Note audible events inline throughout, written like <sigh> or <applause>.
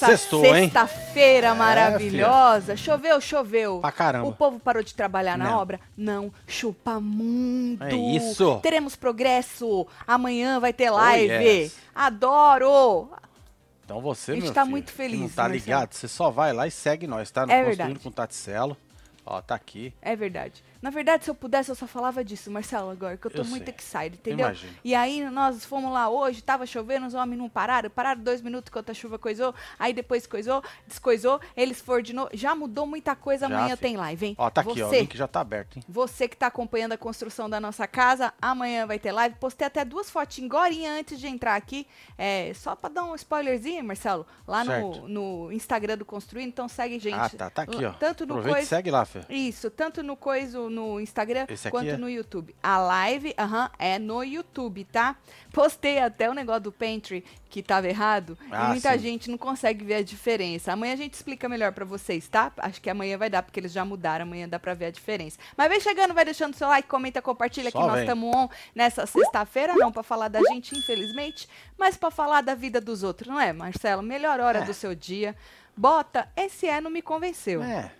nessa sexta-feira É, maravilhosa. choveu, choveu. Pra caramba. O povo parou de trabalhar na Não. obra? Não. Chupa muito. É isso. Teremos progresso. Amanhã vai ter live. yes. Adoro. Então você, A gente meu tá filho, muito feliz, Não tá ligado? Você só vai lá e segue nós, tá? No É Construindo verdade. com Taticelo. Ó, tá aqui. É verdade. Na verdade, se eu pudesse, eu só falava disso, Marcelo, agora, que eu tô Eu muito sei. excited, entendeu? Imagino. E aí nós fomos lá hoje, tava chovendo, os homens não pararam, pararam dois minutos enquanto a chuva coisou, aí depois coisou, descoisou, eles foram de novo. Já mudou muita coisa, Já, amanhã filho. tem live, hein? Ó, tá aqui, ó. O link já tá aberto, hein? você que tá acompanhando a construção da nossa casa, amanhã vai ter live. Postei até duas fotinhas agora antes de entrar aqui. É, só pra dar um spoilerzinho, Marcelo, lá no, no Instagram do Construindo. Então segue, gente. Ah, tá. Tá aqui, ó. Tanto no Aproveita coisa. segue lá, Fê. Isso, tanto no coiso no Instagram quanto é? no YouTube. A live, aham, é no YouTube, tá? Postei até o negócio do Pantry que tava errado Ah, e muita sim. gente não consegue ver a diferença. Amanhã a gente explica melhor pra vocês, tá? Acho que amanhã vai dar, porque eles já mudaram, amanhã dá pra ver a diferença. Mas vem chegando, vai deixando seu like, comenta, compartilha Só que nós estamos on nessa sexta-feira, não pra falar da gente, infelizmente, mas pra falar da vida dos outros, não é, Marcelo? Melhor hora É. do seu dia. Bota, esse é não me convenceu. É.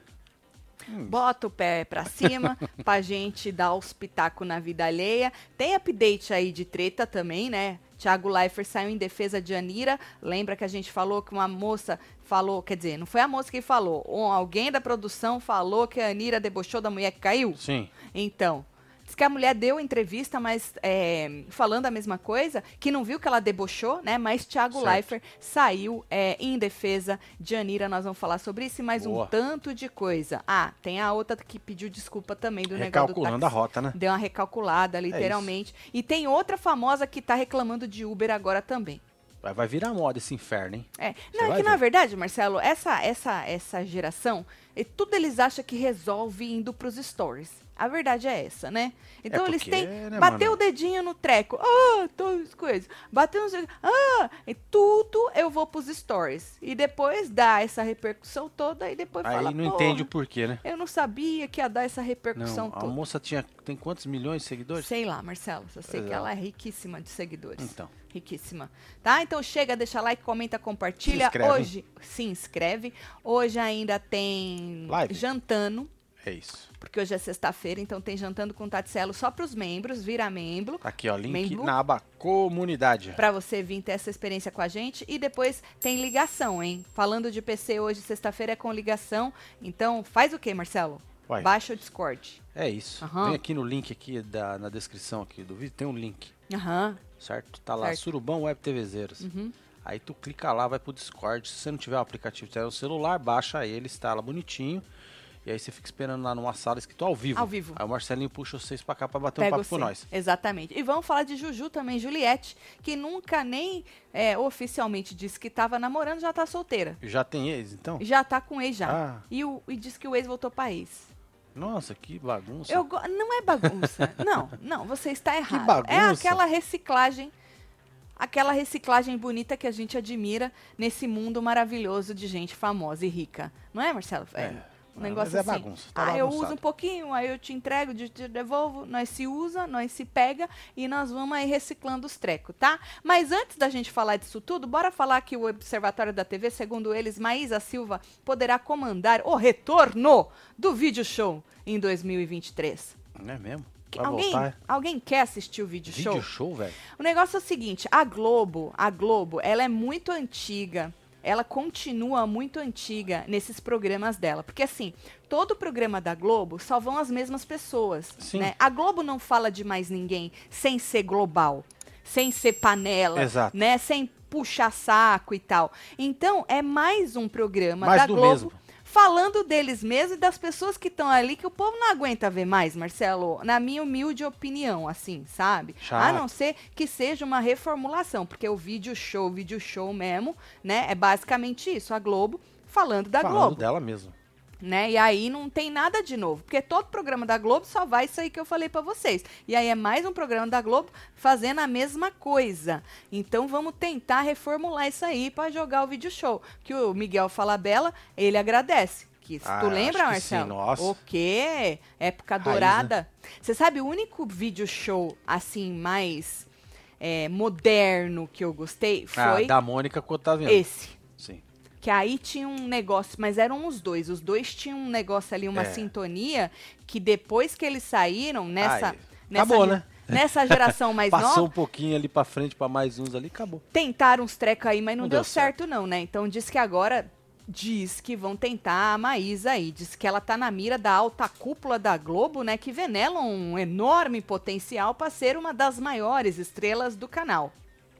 Bota o pé pra cima <laughs> pra gente dar os pitacos na vida alheia. Tem update aí de treta também, né? Thiago Leifert saiu em defesa de Anira. Lembra que a gente falou que uma moça falou, quer dizer, não foi a moça que falou, alguém da produção falou que a Anira debochou da mulher que caiu? Sim. Então, diz que a mulher deu entrevista, mas é, falando a mesma coisa, que não viu que ela debochou, né? Mas Thiago Certo. Leifert saiu é, em defesa de Anira. Nós vamos falar sobre isso e mais um Boa. tanto de coisa. Ah, tem a outra que pediu desculpa também do negócio do Recalculando a rota, né? Deu uma recalculada, literalmente. e tem outra famosa que tá reclamando de Uber agora também. Vai, virar moda esse inferno, hein? É, não, é que na ver. verdade, Marcelo, essa essa essa geração, e tudo eles acham que resolve indo pros stories. A verdade é essa, né? Então eles porque, têm. né, bateu mano? o dedinho no treco. Ah, todas as coisas. Bateu no. Ah, e tudo eu vou pros stories. E depois dá essa repercussão toda e depois Aí fala. não "Porra, entende o porquê, né? Eu não sabia que ia dar essa repercussão Não, a toda. moça tinha. Tem quantos milhões de seguidores? Sei lá, Marcelo. Só sei Pois que é. ela é riquíssima de seguidores. Então. Riquíssima. Tá? Então chega, deixa like, comenta, compartilha. Se inscreve. Hoje, se inscreve. Hoje ainda tem Live. jantando, É isso. porque hoje é sexta-feira, então tem jantando com Taticelo só pros membros, vira membro. Tá aqui, ó. Link Membro. na aba comunidade. Pra você vir ter essa experiência com a gente. E depois tem ligação, hein? Falando de PC hoje, sexta-feira, é com ligação. Então, faz o que, Marcelo? Vai. Baixa o Discord. É isso. Aham. Vem aqui no link aqui da, na descrição aqui do vídeo, tem um link, Aham. certo? Tá lá, Certo. Surubão Web TVzeiros. Uhum. Aí tu clica lá, vai pro Discord. Se você não tiver o aplicativo tiver no celular, baixa ele, instala bonitinho. E aí você fica esperando lá numa sala escrito ao vivo. Ao vivo. Aí o Marcelinho puxa vocês pra cá pra bater um Pega papo você. com nós. Exatamente. E vamos falar de Juju também, Juliette, que nunca nem é, oficialmente disse que estava namorando, já tá solteira. Já tem ex, então? Já tá com ex já. Ah. E, o, e disse que o ex voltou para ex. Nossa, que bagunça. Eu, não é bagunça. <laughs> não, não, você está errado. É bagunça. aquela reciclagem, aquela reciclagem bonita que a gente admira nesse mundo maravilhoso de gente famosa e rica. Não é, Marcelo? É. Um Não, negócio mas é assim. bagunça, tá ah, eu uso um pouquinho, aí eu te entrego, te te devolvo, nós se usa, nós se pega e nós vamos aí reciclando os trecos, tá? Mas antes da gente falar disso tudo, bora falar que o Observatório da TV, segundo eles, Maísa Silva poderá comandar o retorno do vídeo show em 2023. Não é mesmo? Vai alguém, voltar? alguém quer assistir o vídeo, show? Vídeo show, velho? O negócio é o seguinte, a Globo, a Globo, ela é muito antiga. Ela continua muito antiga nesses programas dela, porque assim, todo programa da Globo só vão as mesmas pessoas, Sim. né? A Globo não fala de mais ninguém sem ser global, sem ser panela, Exato. né? Sem puxar saco e tal. Então, é mais um programa Mais da Globo mesmo. Falando deles mesmos e das pessoas que estão ali que o povo não aguenta ver mais, Marcelo, na minha humilde opinião, assim, sabe? Chato. A não ser que seja uma reformulação, porque o vídeo show, o vídeo show mesmo, né, é basicamente isso, a Globo falando da Falando Globo, dela mesmo. Né? E aí não tem nada de novo, porque todo programa da Globo só vai isso aí que eu falei pra vocês. E aí é mais um programa da Globo fazendo a mesma coisa. Então vamos tentar reformular isso aí pra jogar o vídeo show, que o Miguel Falabella, ele agradece. Que, Ah, tu lembra, que sim, Marcelo? nossa. O quê? Época Raiz, né? dourada. Você sabe o único vídeo show assim mais é, moderno que eu gostei Ah, foi da Mônica com o Otaviano. esse. Que aí tinha um negócio, mas eram os dois. Os dois tinham um negócio ali, uma É. sintonia, que depois que eles saíram, nessa. Ai, nessa acabou, né? Nessa <laughs> geração mais Passou nova, um pouquinho ali pra frente pra mais uns ali, acabou. tentaram uns trecos aí, mas não, Não deu, deu certo, não, né? Então diz que agora diz que vão tentar a Maísa aí. Diz que ela tá na mira da alta cúpula da Globo, né? Que venelam um enorme potencial para ser uma das maiores estrelas do canal.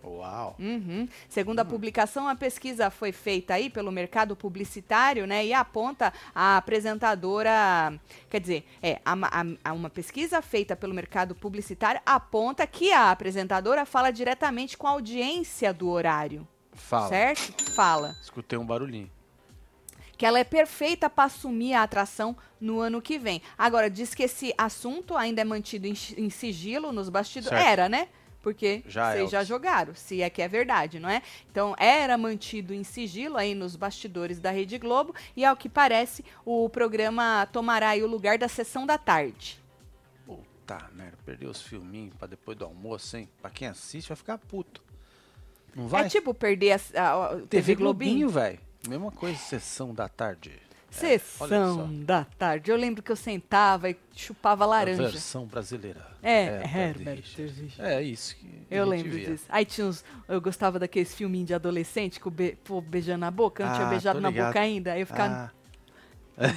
Uau. Uhum. Segundo a publicação, a pesquisa foi feita aí pelo mercado publicitário, né? E aponta a apresentadora. Quer dizer, é, a a- uma pesquisa feita pelo mercado publicitário aponta que a apresentadora fala diretamente com a audiência do horário. Fala. Certo? Fala. Escutei um barulhinho. Que ela é perfeita para assumir a atração no ano que vem. Agora, diz que esse assunto ainda é mantido em, em sigilo nos bastidores. Era, né? Porque Já é, vocês já Elvis. jogaram, se é que é verdade, não é? Então, era mantido em sigilo aí nos bastidores da Rede Globo. E, ao que parece, o programa tomará aí o lugar da sessão da tarde. Puta merda, perdeu os filminhos pra depois do almoço, hein? Pra quem assiste vai ficar puto. Não vai? É tipo perder a, a- a TV, TV? Globinho, velho. Mesma coisa, sessão da tarde. Sessão olha da tarde. Eu lembro que eu sentava e chupava A laranja. versão brasileira. É, Herbert Herbert. É isso que a Eu lembro via. disso. Aí tinha uns. Eu gostava daqueles filminhos de adolescente com o be, pô, beijando na boca. Eu não tinha Ah, beijado tô na boca ainda. Aí eu ficava. Ah, é.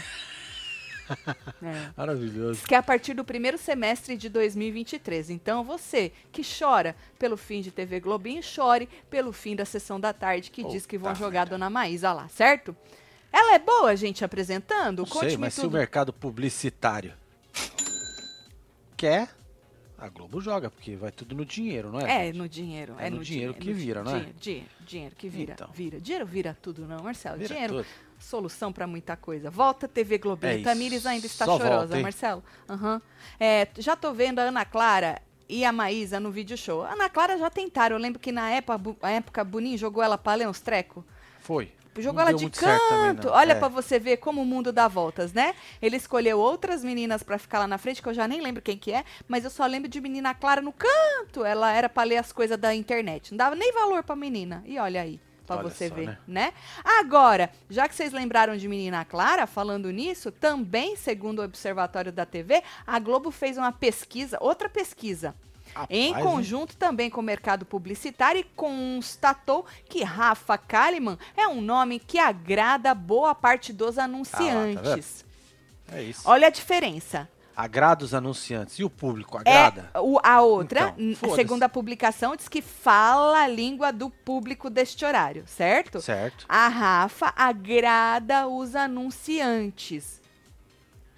<laughs> maravilhoso. Diz que é a partir do primeiro semestre de 2023. Então, você que chora pelo fim de TV Globinho, chore pelo fim da sessão da tarde, que diz que vão jogar a Dona Maísa lá, certo? Ela é boa, gente, apresentando? Não sei, mas se o tudo. mercado publicitário quer, a Globo joga, porque vai tudo no dinheiro, não é? É, gente? no dinheiro. É É, no dinheiro que no vira, não é? dinheiro, dinheiro, que vira. Então. Vira. Dinheiro vira tudo, não, Marcelo. Vira dinheiro, tudo. solução pra muita coisa. Volta TV Globinho. É. Tamires ainda está Só chorosa, volta? Marcelo. Aham. É, já tô vendo a Ana Clara e a Maísa no vídeo show. A Ana Clara já tentaram. Eu lembro que na época, a época Boninho jogou ela pra ler uns trecos. Foi. Jogou Não ela de também, canto. não. Olha É. pra você ver como o mundo dá voltas, né? Ele escolheu outras meninas pra ficar lá na frente, que eu já nem lembro quem que é, mas eu só lembro de menina Clara no canto. Ela era pra ler as coisas da internet. Não dava nem valor pra menina. E olha aí. Pra Olha você só, ver, né? né? Agora, já que vocês lembraram de Menina Clara, falando nisso, também, segundo o Observatório da TV, a Globo fez uma pesquisa, outra pesquisa, em Rapaz, hein? conjunto também com o mercado publicitário e constatou que Rafa Kalimann é um nome que agrada boa parte dos anunciantes. É isso. Olha a diferença. Agrada os anunciantes. E o público agrada? É, o- a outra, Então, segundo a publicação, diz que fala a língua do público deste horário, certo? Certo. A Rafa agrada os anunciantes.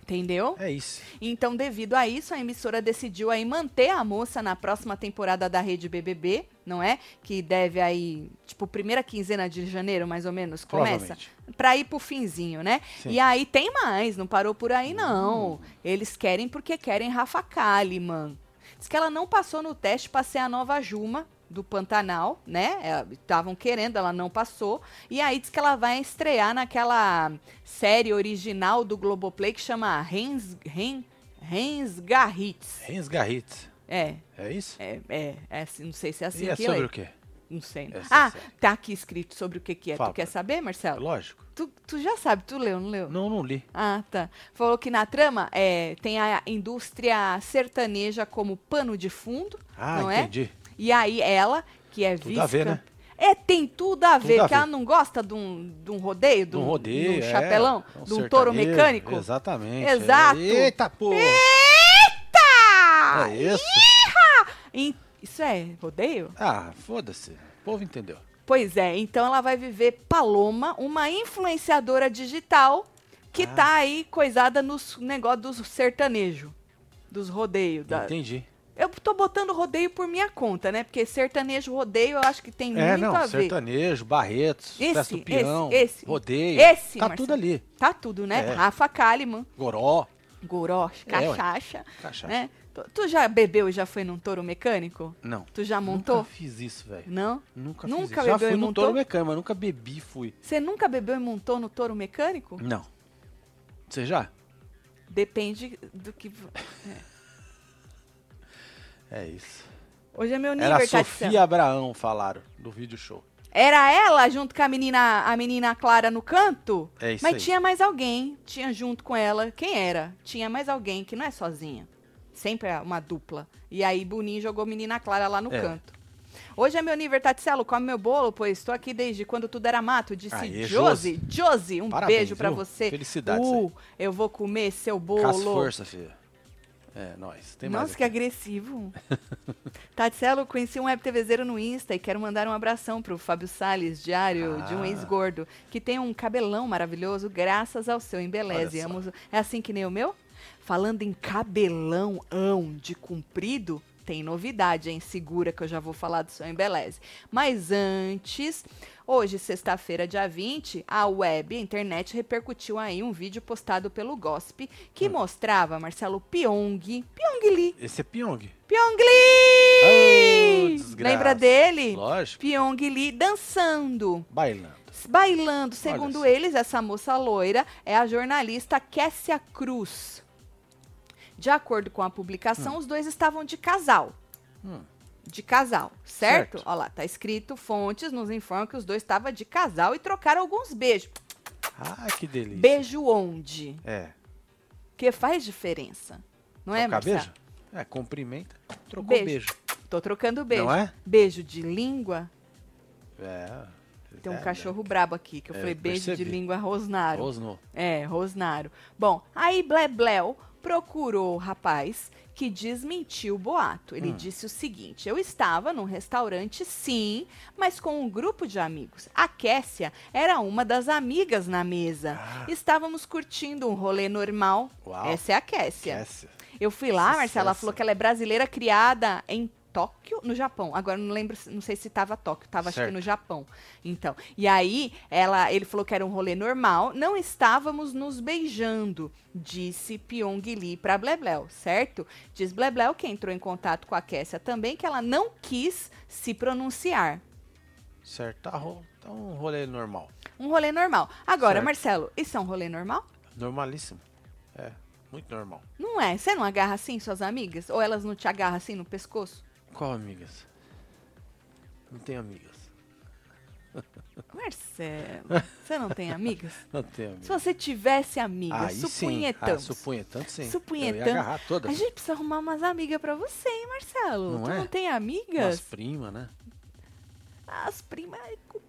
Entendeu? É isso. Então, devido a isso, a emissora decidiu aí manter a moça na próxima temporada da Rede BBB, não é? Que deve aí, tipo, primeira quinzena de janeiro, mais ou menos, começa. Pra ir pro finzinho, né? Sim. E aí tem mais, não parou por aí, não. Eles querem porque querem Rafa Kalimann. Diz que ela não passou no teste pra ser a nova Juma do Pantanal, né? Estavam querendo, ela não passou. E aí diz que ela vai estrear naquela série original do Globoplay que chama Rens, Ren, Rens Garritz. Rens Garritz. É, É isso? é, é, é assim, não sei se é assim e é que sobre lê. o quê? Não sei. Essa ah, série? tá aqui escrito sobre o que que é. Fala tu quer saber, Marcelo? Lógico. Tu, tu já sabe, tu leu, não leu? Não, não li. Ah, tá. Falou que na trama é, tem a indústria sertaneja como pano de fundo, Ah, não entendi. é? E aí ela, que é Tudo a ver, né? É, tem tudo a Tudo ver, a que ver. ela não gosta de um, de um rodeio, de um rodeio, de um é, chapelão, um de um touro mecânico. Exatamente. Exato. Eita, pô. Eita! É isso? Isso é rodeio? Ah, foda-se. O povo entendeu. Pois é, então ela vai viver Paloma, uma influenciadora digital que Ah. tá aí coisada nos negócios do sertanejo, dos rodeios. Da... Entendi. Eu tô botando rodeio por minha conta, né? Porque sertanejo, rodeio, eu acho que tem É, muito não, a ver. sertanejo, Barretos, Esse, Festa do Peão, esse, esse. rodeio. Esse, tá Marcelo. tudo ali. Tá tudo, né? É. Rafa Kalimann, Goró, Goró, É, cachaça, cachaça. né? Tu, tu já bebeu e já foi num touro mecânico? Não. Tu já montou? Nunca fiz isso, velho. Não? Nunca, Nunca fiz isso. Já fui montou? touro mecânico, mas nunca bebi e fui. Você nunca bebeu e montou no touro mecânico? Não. Você já? Depende do que. É <laughs> isso. Hoje é meu Era nível, a Sofia Abraão, falaram, do vídeo show. Era ela junto com a menina, a menina Clara no canto? É isso Mas aí. tinha mais alguém, tinha junto com ela. Quem era? Tinha mais alguém que não é sozinha. Sempre é uma dupla. E aí Boninho jogou menina Clara lá no É. canto. Hoje é meu aniversário, Tatselo, come meu bolo, pois estou aqui desde quando tudo era mato. Disse Aê, Josi. Josi, um Parabéns, beijo pra viu? você. Felicidades Uh, eu vou comer seu bolo. Com as forças, filho. É, nós. Tem Nossa, que agressivo. <laughs> Tatselo, conheci um web TVzeiro no Insta e quero mandar um abração pro Fábio Salles, diário de um Ah. ex-gordo, que tem um cabelão maravilhoso graças ao seu embeleze. Amo- É assim que nem o meu? Falando em cabelão ão de comprido, tem novidade, hein? Segura que eu já vou falar do seu embeleze. Mas antes, hoje, sexta-feira, dia 20, a web, a internet, repercutiu aí um vídeo postado pelo Hum. que mostrava Marcelo Pyong, Pyong Lee, Esse é Pyong. Pyong Oh, Lee! desgraça. Lembra dele? Lógico. Pyong Lee dançando, Bailando. bailando. Segundo eles, essa moça loira é a jornalista Kessia Cruz. De acordo com a publicação, os dois estavam de casal. Hum. De casal, certo? Certo. Olha lá, tá escrito, fontes nos informam que os dois estavam de casal e trocaram alguns beijos. Ah, que delícia. Beijo onde? É. Que faz diferença. Não é, Trocar Marcelo? beijo? É, cumprimenta. Trocou Beijo. beijo. Tô trocando beijo. Não é? Beijo de língua. É. Tem um é, cachorro brabo aqui, que eu É, falei beijo de percebi. língua rosnaro. Rosnou. É, rosnaro. Bom, aí Blebleu procurou o rapaz que desmentiu o boato. Ele Hum. disse o seguinte: Eu estava num restaurante, sim, mas com um grupo de amigos. A Kessia era uma das amigas na mesa. Ah. Estávamos curtindo um rolê normal. Uau. Essa é a Kessia. Eu fui lá, Marcela, ela falou que ela é brasileira criada em Tóquio, no Japão. Agora não lembro, se- não sei se tava Tóquio, tava acho que Certo. no Japão. Então, e aí ela, ele falou que era um rolê normal, não estávamos nos beijando, disse Pyong Lee pra Blebleu, certo? Diz Blebleu que entrou em contato com a Kessia também que ela não quis se pronunciar. Certo. Tá, ro- tá um rolê normal. Um rolê normal. Agora, Certo. Marcelo, isso é um rolê normal? Normalíssimo. É. Muito normal. Não é. Você não agarra assim suas amigas? Ou elas não te agarram assim no pescoço? Qual amigas? Não tenho amigas. <laughs> Marcelo, você não tem amigas? <laughs> Não tenho Se amigas. você tivesse amigas, Aí sim. Ah, supunhetamos. sim. Eu Supunhetando. ia agarrar todas. A gente precisa arrumar umas amigas pra você, hein, Marcelo? Não tu é? não tem amigas? primas, né? As primas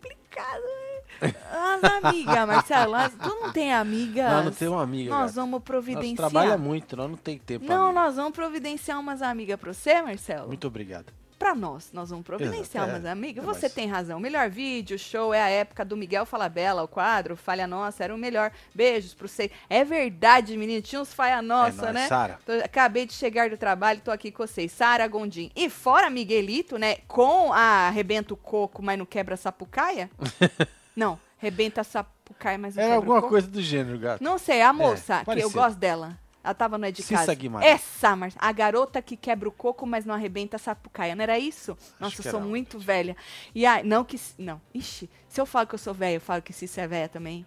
complicado, né? As amigas, Marcelo. Tu não tem amigas? Não, não tenho uma amiga. Nós vamos Nós providenciar. trabalha muito, nós não tem tempo. Não, amiga. nós vamos providenciar umas amigas pra você, Marcelo? Muito obrigado. Pra nós, nós vamos providenciar Exato, é. umas amigas. É, Você mas- tem razão. Melhor vídeo, show, é a época do Miguel Falabella, o quadro, Falha Nossa, era o melhor. Beijos pro você. É verdade, menino, tinha uns Falha Nossa, é nóis, né? Sara. Acabei de chegar do trabalho, tô aqui com vocês. Sara Gondim. E fora Miguelito, né? Com a Arrebenta o Coco, mas não quebra a sapucaia? <laughs> não, rebenta a sapucaia, mas não Era quebra o alguma coisa do gênero, gato. Não sei, a moça, que eu gosto dela. Ela tava no É de Cissa Casa. Guimarães. Essa, Mar... a garota que quebra o coco, mas não arrebenta a sapucaia. Não era isso? Nossa, eu sou muito velha. E aí, não que. Não. Ixi, se eu falo que eu sou velha, eu falo que Cissa é velha também?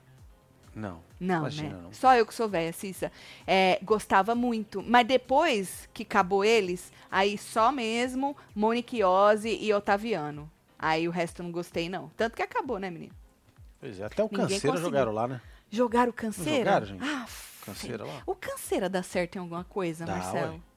Não. Não, Imagina, né? não. Só eu que sou velha, Cissa. É, gostava muito. Mas depois que acabou eles, aí só mesmo Monique Ozzy e Otaviano. Aí o resto eu não gostei, não. Tanto que acabou, né, menino? Pois é, até o Ninguém canseiro conseguiu. jogaram lá, né? Jogaram canseira? jogaram, gente? Ah, Canseira lá. O canseira dá certo em alguma coisa, Dá, Marcelo? ué.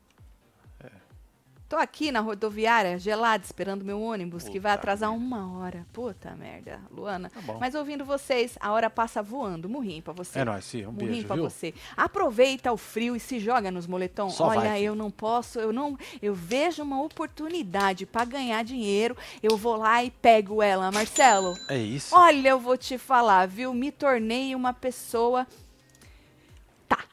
Tô aqui na rodoviária, gelada, esperando meu ônibus, que vai Puta atrasar uma hora. Puta merda, Luana. Tá. Mas ouvindo vocês, a hora passa voando. Murrinho pra você. É nóis, sim. Um beijo, pra viu? você. Aproveita o frio e se joga nos moletom. Só Olha, vai, eu não posso, eu não, eu vejo uma oportunidade pra ganhar dinheiro, eu vou lá e pego ela, Marcelo. É isso. Olha, eu vou te falar, viu? Me tornei uma pessoa.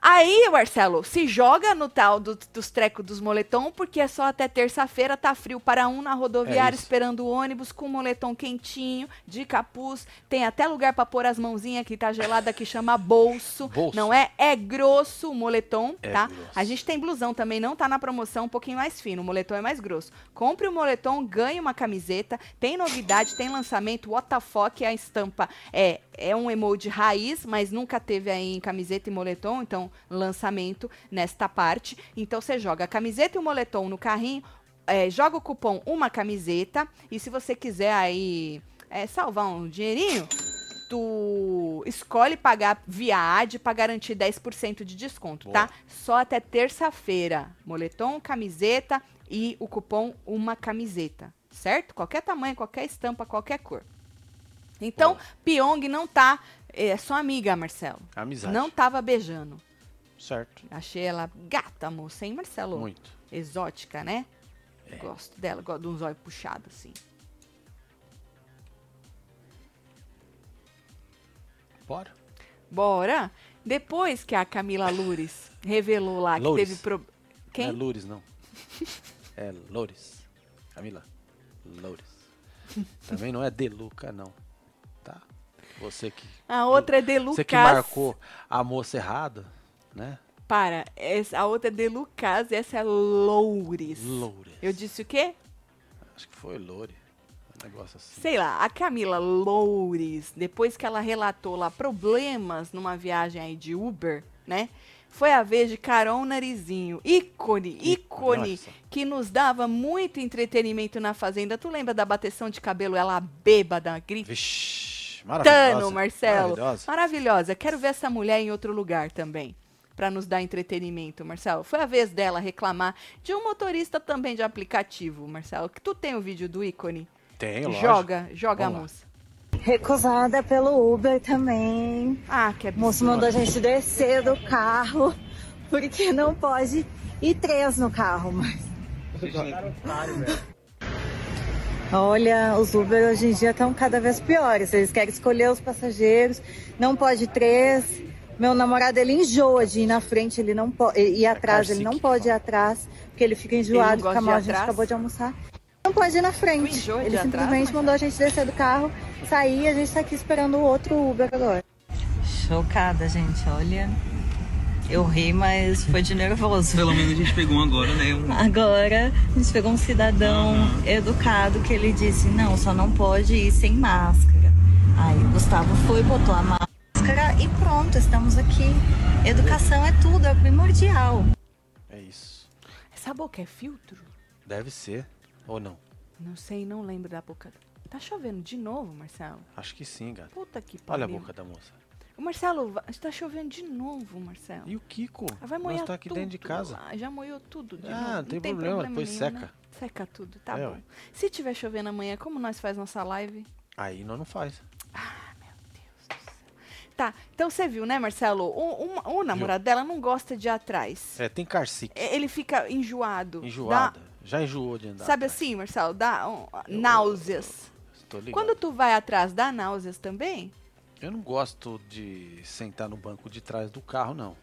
Aí, Marcelo, se joga no tal do- dos trecos dos moletom, porque é só até terça-feira, tá frio para um na rodoviária, É esperando o ônibus com o moletom quentinho, de capuz. Tem até lugar pra pôr as mãozinhas que tá gelada, que chama bolso. Bolso. Não é? É grosso o moletom, É tá? grosso. A gente tem blusão também, não tá na promoção, um pouquinho mais fino. O moletom é mais grosso. Compre o moletom, ganhe uma camiseta. Tem novidade, tem lançamento. What the fuck, a estampa é, é um emoji raiz, mas nunca teve aí em camiseta e moletom. Então, lançamento nesta parte. Então, você joga a camiseta e o moletom no carrinho. é, joga o cupom uma camiseta. E se você quiser aí é, salvar um dinheirinho, tu escolhe pagar via AD para garantir 10% de desconto, Boa. tá? Só até terça-feira. Moletom, camiseta e o cupom uma camiseta, certo? Qualquer tamanho, qualquer estampa, qualquer cor. Então, Boa. Pyong não tá. É sua amiga, Marcelo. Amizade. Não tava beijando. Certo. Achei ela gata, moça, hein, Marcelo? Muito. Exótica, né? É. Gosto dela, gosto de uns olhos puxados, assim. Bora. Bora! Depois que a Camila Lures revelou lá que Loures. teve pro... Quem? Não é Loures, não. é Loures. Camila. Loures. Também não é Deluca, não. Tá? Você que. A outra é de Lucas. Você que marcou a moça errada, né? Para, essa, a outra é de Lucas e essa é Loures. Loures. Eu disse o quê? Acho que foi Loure. Um negócio assim. Sei lá, a Camila Loures, depois que ela relatou lá problemas numa viagem aí de Uber, né? Foi a vez de Carol Narizinho, ícone, ícone, só. que nos dava muito entretenimento na Fazenda. Tu lembra da bateção de cabelo, ela bêbada, gritando? Vixe, maravilhosa. Marcelo. Maravilhosa. Maravilhosa. Quero ver essa mulher em outro lugar também. Pra nos dar entretenimento, Marcelo. Foi a vez dela reclamar de um motorista também de aplicativo, Marcelo. Que tu tem o vídeo do ícone? Tem, lógico. Joga, joga a Vamos lá. moça. Recusada pelo Uber também. Ah, que O absurdo. moço mandou a gente descer do carro, porque não pode ir três no carro, mas. Olha, os Uber hoje em dia estão cada vez piores. Eles querem escolher os passageiros, não pode ir três. Meu namorado, ele enjoa de ir na frente, ele não pode ir atrás, ele não pode ir atrás, porque ele fica enjoado, fica mal. A gente acabou de almoçar. Não pode ir na frente. enjoa de Ele ir atrás, simplesmente mandou a gente descer do carro, sair e a gente tá aqui esperando o outro Uber agora. Chocada, gente. Olha, eu ri, mas foi de nervoso. Pelo menos a gente pegou um agora, né? Um- Agora a gente pegou um cidadão educado que ele disse: não, só não pode ir sem máscara. Aí o Gustavo foi, botou a máscara estamos aqui. Educação é tudo, é primordial. É isso. Essa boca é filtro? Deve ser. Ou não? Não sei, não lembro da boca. Tá chovendo de novo, Marcelo? Acho que sim, cara. Puta que Olha pariu. a boca da moça. Ô, Marcelo, está chovendo de novo, Marcelo. E o Kiko? Ah, Vai Nós molhar tá aqui tudo. dentro de casa. Ah, já molhou tudo de Ah, novo. não tem problema, depois nenhum, seca. né? Seca tudo, tá É, bom. ué. Se tiver chovendo amanhã, como nós faz nossa live? Aí nós não faz. Tá, então você viu, né, Marcelo? O, o- o namorado dela não gosta de ir atrás. É, tem carcique. E- Ele fica enjoado. Enjoada. Já enjoou de andar. Dá, sabe atrás. assim, Marcelo? Dá um, náuseas. Quando tu vai atrás, dá náuseas também? Eu não gosto de sentar no banco de trás do carro, não.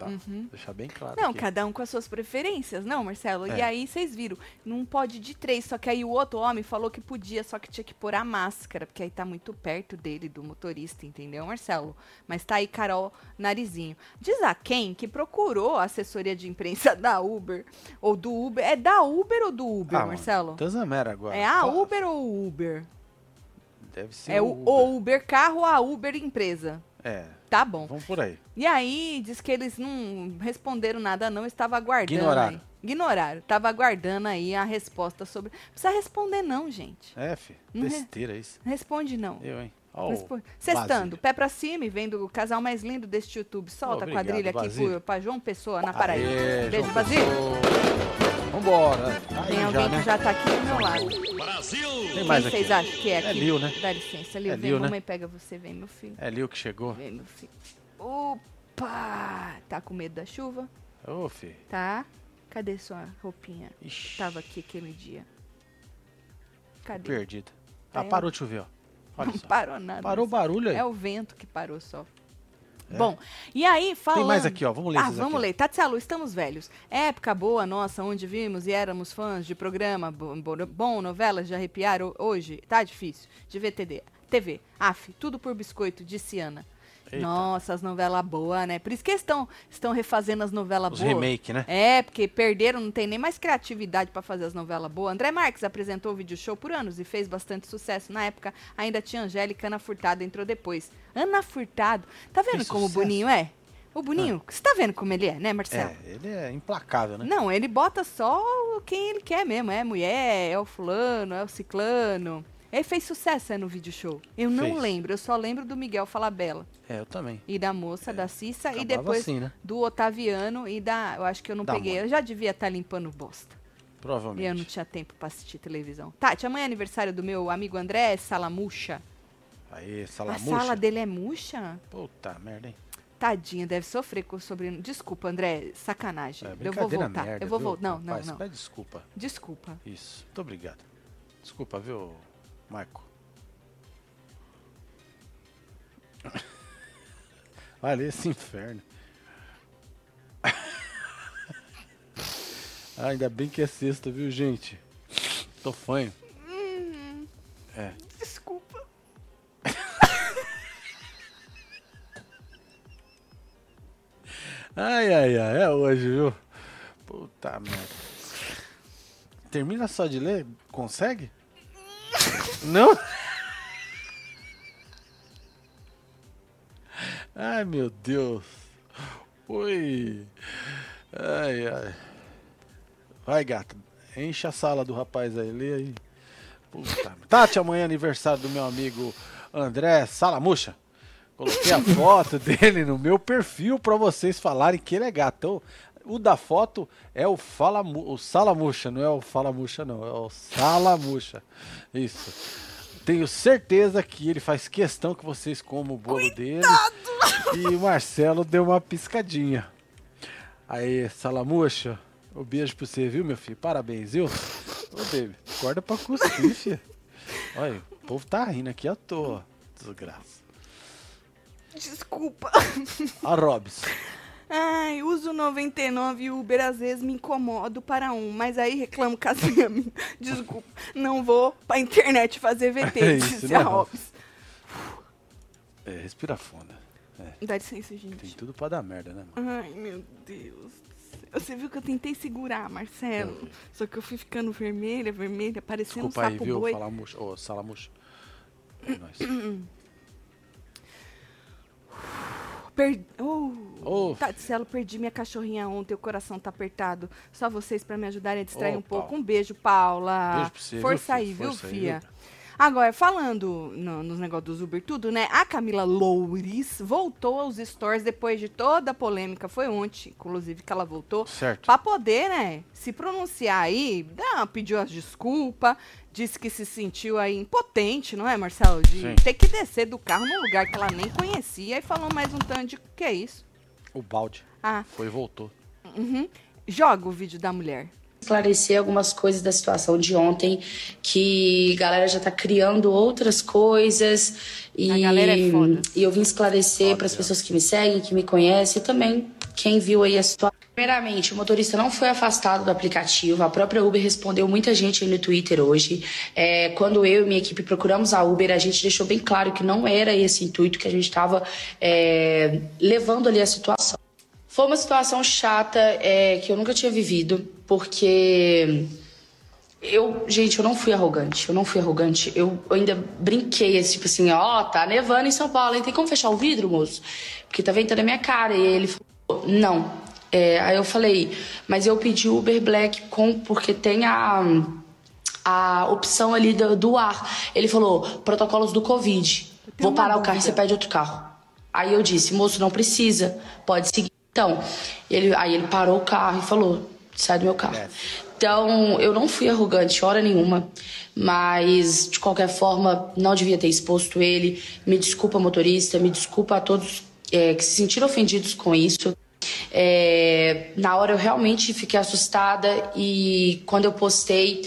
Tá? Deixar bem claro. Uhum. Não, aqui. cada um com as suas preferências, não, Marcelo? E É. aí vocês viram, não pode de três, só que aí o outro homem falou que podia, só que tinha que pôr a máscara, porque aí tá muito perto dele, do motorista, entendeu, Marcelo? Mas tá aí Carol Narizinho. Diz a quem que procurou a assessoria de imprensa <laughs> da Uber, ou do Uber, é da Uber ou do Uber, Ah, Marcelo? Tanzamera agora. É a Fala- Uber ou Uber? Deve ser É o Uber. Uber carro ou a Uber empresa? É, Tá bom. vamos por aí. E aí, diz que eles não responderam nada, não. Estava aguardando. Ignoraram. Aí. Ignoraram. Tava aguardando aí a resposta sobre. Não precisa responder, não, gente. É, fi. Não é? Besteira isso. Responde, não. Eu, hein? Ó, o Responde. Sextando, pé pra cima e vendo o casal mais lindo deste YouTube. Solta Obrigado, a quadrilha aqui Basílio. pro, pra João Pessoa, na Paraíba. Aê, Beijo, Basílio. Vambora. Tá Tem aí alguém já, né? que já tá aqui do meu lado. Tem Quem mais aqui. vocês acham que é aqui? É Lil, né? Dá licença, Lil. É vem, Lil, né? mamãe pega você, vem, meu filho. É Lil que chegou. Vem, meu filho. Opa! Tá com medo da chuva? Ô, fi. Tá? Cadê sua roupinha? Ixi, Tava aqui aquele dia. Cadê? perdida. Tá Ah, parou de chover, ó. Olha Não só. parou nada. Parou o barulho aí. É o vento que parou só. É. Bom, e aí falando... Tem mais aqui, ó. Vamos ler Ah, vamos aqui. ler. Tatselu, estamos velhos. Época boa nossa, onde vimos e éramos fãs de programa bo- bo- bom, novelas de arrepiar. ho- Hoje, tá difícil. De VTD. TV. AF, tudo por biscoito, disse Ana. Eita. Nossa, as novelas boas, né? Por isso que eles estão, estão refazendo as novelas Os boas. remake, né? É, porque perderam, não tem nem mais criatividade pra fazer as novelas boas. André Marques apresentou o vídeo show por anos e fez bastante sucesso. Na época, ainda tinha Angélica, Ana Furtado entrou depois. Ana Furtado, tá vendo Fez como o? Boninho é? O Boninho, você tá vendo como ele é, né, Marcelo? É, ele é implacável, né? Não, ele bota só quem ele quer mesmo. É mulher, é o fulano, é o ciclano. Ele fez sucesso é, no vídeo show. Eu não Fez. lembro, eu só lembro do Miguel Falabella. É, eu também. E da moça, da Cissa, e Acabava depois assim, né? do Otaviano e da. Eu acho que eu não Da peguei. mãe. Eu já devia estar limpando bosta. E Provavelmente. eu não tinha tempo pra assistir televisão. Tati, amanhã é aniversário do meu amigo André Salamucha. Aí, A salamucha. sala dele é murcha? Puta merda, hein? Tadinha, deve sofrer com o sobrinho. Desculpa, André, sacanagem. É, eu vou voltar. merda, eu vou voltar. Não, não, não. Pede desculpa. Desculpa. Isso. Muito obrigado. Desculpa, viu, Marco? <laughs> Olha esse inferno. <laughs> Ah, ainda bem que é sexta, viu, gente? Tô fanho. É. Desculpa. <laughs> Ai, ai, ai, é hoje, viu? Puta merda. Termina só de ler? Consegue? Não? <laughs> Ai, meu Deus. Oi. Ai, ai. Vai, gata. Enche a sala do rapaz aí, lê aí. Puta. Tati, amanhã é aniversário do meu amigo André Salamucha. Coloquei a <laughs> foto dele no meu perfil pra vocês falarem que ele é gato. Então, o da foto é o, falamu, o Salamucha, não é o Falamucha, não. É o Salamucha. Isso. Tenho certeza que ele faz questão que vocês comam o bolo dele. E o Marcelo deu uma piscadinha. Aí, Salamucha, um beijo pra você, viu, meu filho? Parabéns, viu? Ô, baby, acorda pra cuspir, filho. Olha, o povo tá rindo aqui à toa. Desgraça. Desculpa. A Robs. Ai, uso 99 e Uber às vezes me incomodo para um, mas aí reclamo com as <laughs> minhas. Desculpa, não vou pra internet fazer VT, <laughs> É disse a? Robs. É, respira fundo. Dá licença, Tem gente. tudo pra dar merda, né, mano? Ai, meu Deus. Você viu que eu tentei segurar, Marcelo. Só que eu fui ficando vermelha, vermelha, parecendo Desculpa um aí, sapo viu? boi. Salamucho. <clears throat> É nóis. <clears throat> Per... Oh. Tatselo, perdi minha cachorrinha ontem, o coração tá apertado. Só vocês pra me ajudarem a distrair um pouco. Paula. Um beijo, Paula. Beijo pra você, viu, Força filho? aí, viu, Força aí, fia? viu? Agora, falando no- nos negócios dos Uber tudo, né? A Camila Loures voltou aos stores depois de toda a polêmica. Foi ontem, inclusive, que ela voltou. Certo. Pra poder, né, se pronunciar aí, não, pediu as desculpas, disse que se sentiu aí impotente, não é, Marcelo? De Sim. ter que descer do carro num lugar que ela nem conhecia e falou mais um tanto de que é isso? O balde. Ah, Foi e voltou. uhum. Joga o vídeo da mulher. Esclarecer algumas coisas da situação de ontem, que a galera já tá criando outras coisas e, A galera é foda. e eu vim esclarecer para as pessoas que me seguem, que me conhecem e também quem viu aí a situação. Primeiramente, o motorista não foi afastado do aplicativo. A própria Uber respondeu muita gente aí no Twitter hoje. É, quando eu e minha equipe procuramos a Uber, a gente deixou bem claro que não era esse intuito que a gente estava levando ali a situação. Foi uma situação chata é, que eu nunca tinha vivido, porque eu, gente, eu não fui arrogante. Eu não fui arrogante. Eu, eu ainda brinquei, assim, tipo assim, ó, tá nevando em São Paulo, hein? Tem como fechar o vidro, moço? Porque tá ventando na minha cara. E ele falou, não. É, aí eu falei, mas eu pedi Uber Black com, porque tem a, a opção ali do, do ar. Ele falou, protocolos do Covid. Vou parar o carro e você pede outro carro. Aí eu disse, moço, não precisa, pode seguir. Então, ele, aí ele parou o carro e falou, sai do meu carro. Então, eu não fui arrogante, hora nenhuma, mas de qualquer forma, não devia ter exposto ele. Me desculpa, motorista, me desculpa a todos é, que se sentiram ofendidos com isso. É, na hora eu realmente fiquei assustada e quando eu postei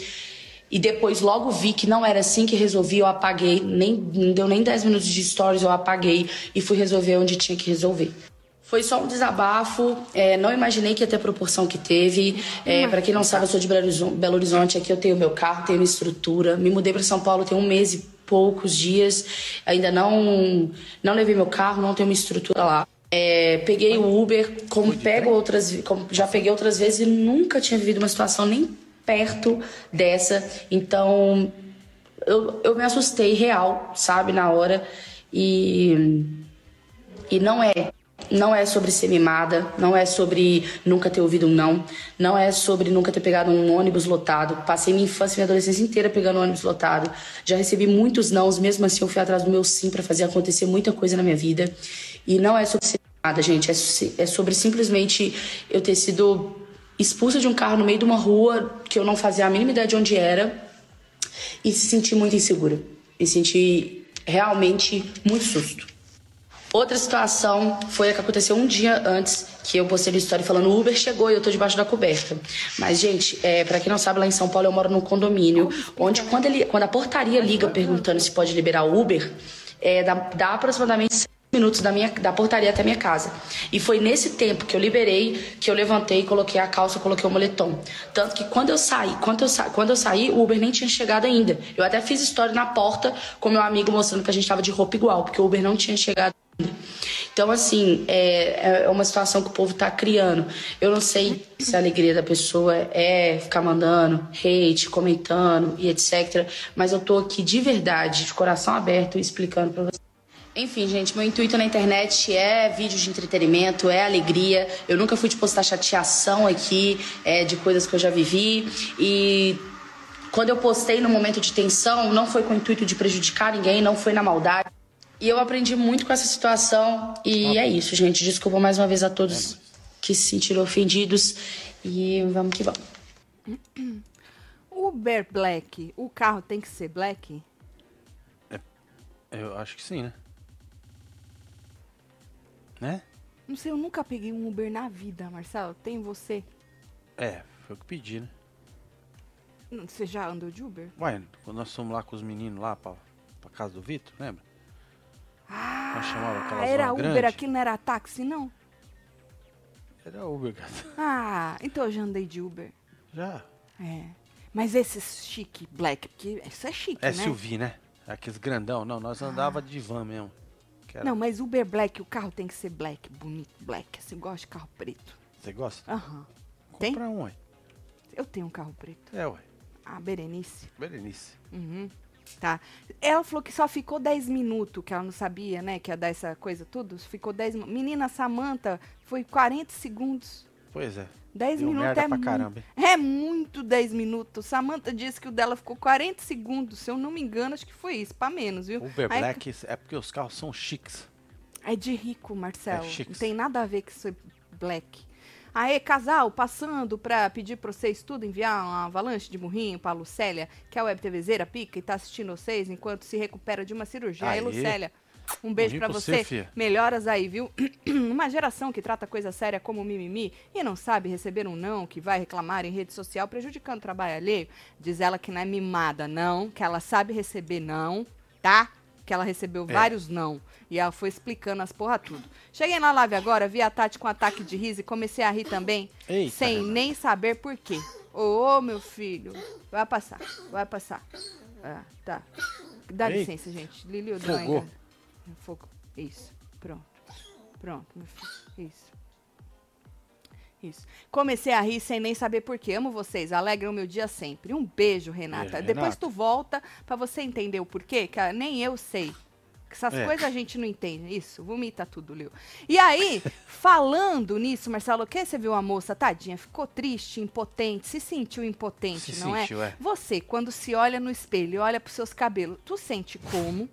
e depois logo vi que não era assim que resolvi, eu apaguei, nem não deu nem 10 minutos de stories, eu apaguei e fui resolver onde tinha que resolver. Foi só um desabafo, é, não imaginei que ia ter a proporção que teve. É, para quem não sabe, eu sou de Belo Horizonte, aqui eu tenho meu carro, tenho minha estrutura. Me mudei para São Paulo tem um mês e poucos dias, ainda não, não levei meu carro, não tenho uma estrutura lá. É, peguei o Uber, como pego outras, como já peguei outras vezes e nunca tinha vivido uma situação nem perto dessa. Então, eu, eu me assustei real, sabe, na hora. E, e não é Não é sobre ser mimada, não é sobre nunca ter ouvido um não, não é sobre nunca ter pegado um ônibus lotado. Passei minha infância e minha adolescência inteira pegando ônibus lotado. Já recebi muitos nãos, mesmo assim eu fui atrás do meu sim para fazer acontecer muita coisa na minha vida. E não é sobre ser mimada, gente, é, é sobre simplesmente eu ter sido expulsa de um carro no meio de uma rua que eu não fazia a mínima ideia de onde era e se sentir muito insegura. Me senti realmente muito susto. Outra situação foi a que aconteceu um dia antes que eu postei uma história falando o Uber chegou e eu tô debaixo da coberta. Mas, gente, é, para quem não sabe, lá em São Paulo eu moro num condomínio onde quando, ele, quando a portaria liga perguntando se pode liberar o Uber, é, dá, dá aproximadamente minutos da minha da portaria até minha casa. E foi nesse tempo que eu liberei que eu levantei, coloquei a calça, coloquei o moletom. Tanto que quando eu saí, quando eu, sa quando eu saí, o Uber nem tinha chegado ainda. Eu até fiz história na porta com meu amigo mostrando que a gente tava de roupa igual, porque o Uber não tinha chegado. Então, assim, é, é uma situação que o povo tá criando. Eu não sei se a alegria da pessoa é ficar mandando hate, comentando e etc. Mas eu tô aqui de verdade, de coração aberto, explicando pra vocês. Enfim, gente, meu intuito na internet é vídeos de entretenimento, é alegria. Eu nunca fui de postar chateação aqui, é, de coisas que eu já vivi. E quando eu postei no momento de tensão, não foi com o intuito de prejudicar ninguém, não foi na maldade. E eu aprendi muito com essa situação. E é isso, gente. Desculpa mais uma vez a todos que se sentiram ofendidos. E vamos que vamos. Uber Black, o carro tem que ser black? Eu acho que sim, né? Né? Não sei, eu nunca peguei um Uber na vida, Marcelo. Tem você? É, foi o que pedi, né? Hum, Você já andou de Uber? Ué, quando nós fomos lá com os meninos lá pra, pra casa do Vitor, lembra? Chamava Ah, aquelas era Uber, grande. aquilo não era táxi, não? Era Uber, cara. <laughs> Ah, então eu já andei de Uber. Já. É. Mas esses chique black, porque isso é chique, né? SUV, né? Aqueles grandão. Não, nós andava de van mesmo. Era- Não, mas Uber black, o carro tem que ser black, bonito, black. Eu gosto de carro preto. Você gosta? Aham. Tem? Compra um, ué. Eu tenho um carro preto. É, ué. A Berenice. Berenice. Uhum. Tá. Ela falou que só ficou 10 minutos, que ela não sabia, né, que ia dar essa coisa tudo. Ficou 10 minutos. Menina Samanta, foi 40 segundos. Pois é. 10 Deu minutos é pra mu- caramba? É muito 10 minutos. Samanta disse que o dela ficou 40 segundos. Se eu não me engano, acho que foi isso, pra menos, viu? Uber Aí- Black é porque os carros são chiques. É de rico, Marcelo. É não tem nada a ver com ser black. Aê, casal, passando pra pedir pra vocês tudo, enviar uma avalanche de burrinho pra Lucélia, que é a web TVzeira pica e tá assistindo vocês enquanto se recupera de uma cirurgia. Aê, Aê. Lucélia. Um beijo pra você. você, fia. Melhoras aí, viu? <clears throat> uma geração que trata coisa séria como mimimi e não sabe receber um não, que vai reclamar em rede social prejudicando o trabalho alheio. Diz ela que não é mimada, não, que ela sabe receber não, tá? Que ela recebeu É. vários não. E ela foi explicando as porra tudo. Cheguei na live agora, vi a Tati com ataque de riso e comecei a rir também, Eita, sem Renato. nem saber por quê. Ô, meu filho, vai passar, vai passar. Ah, tá. Dá Ei. licença, gente. Lili Fogou. Fogo. Isso. Pronto. Pronto, meu filho. Isso. Isso. Comecei a rir sem nem saber por quê. Amo vocês. Alegram o meu dia sempre. Um beijo, Renata. Beijo, Depois Renata. tu volta pra você entender o porquê, que nem eu sei. Que essas É. coisas a gente não entende. Isso, vomita tudo, Lil. E aí, <laughs> falando nisso, Marcelo, o que você viu a moça, tadinha, ficou triste, impotente, se sentiu impotente, Se não sentiu, é? é. Você, quando se olha no espelho e olha pros seus cabelos, tu sente como?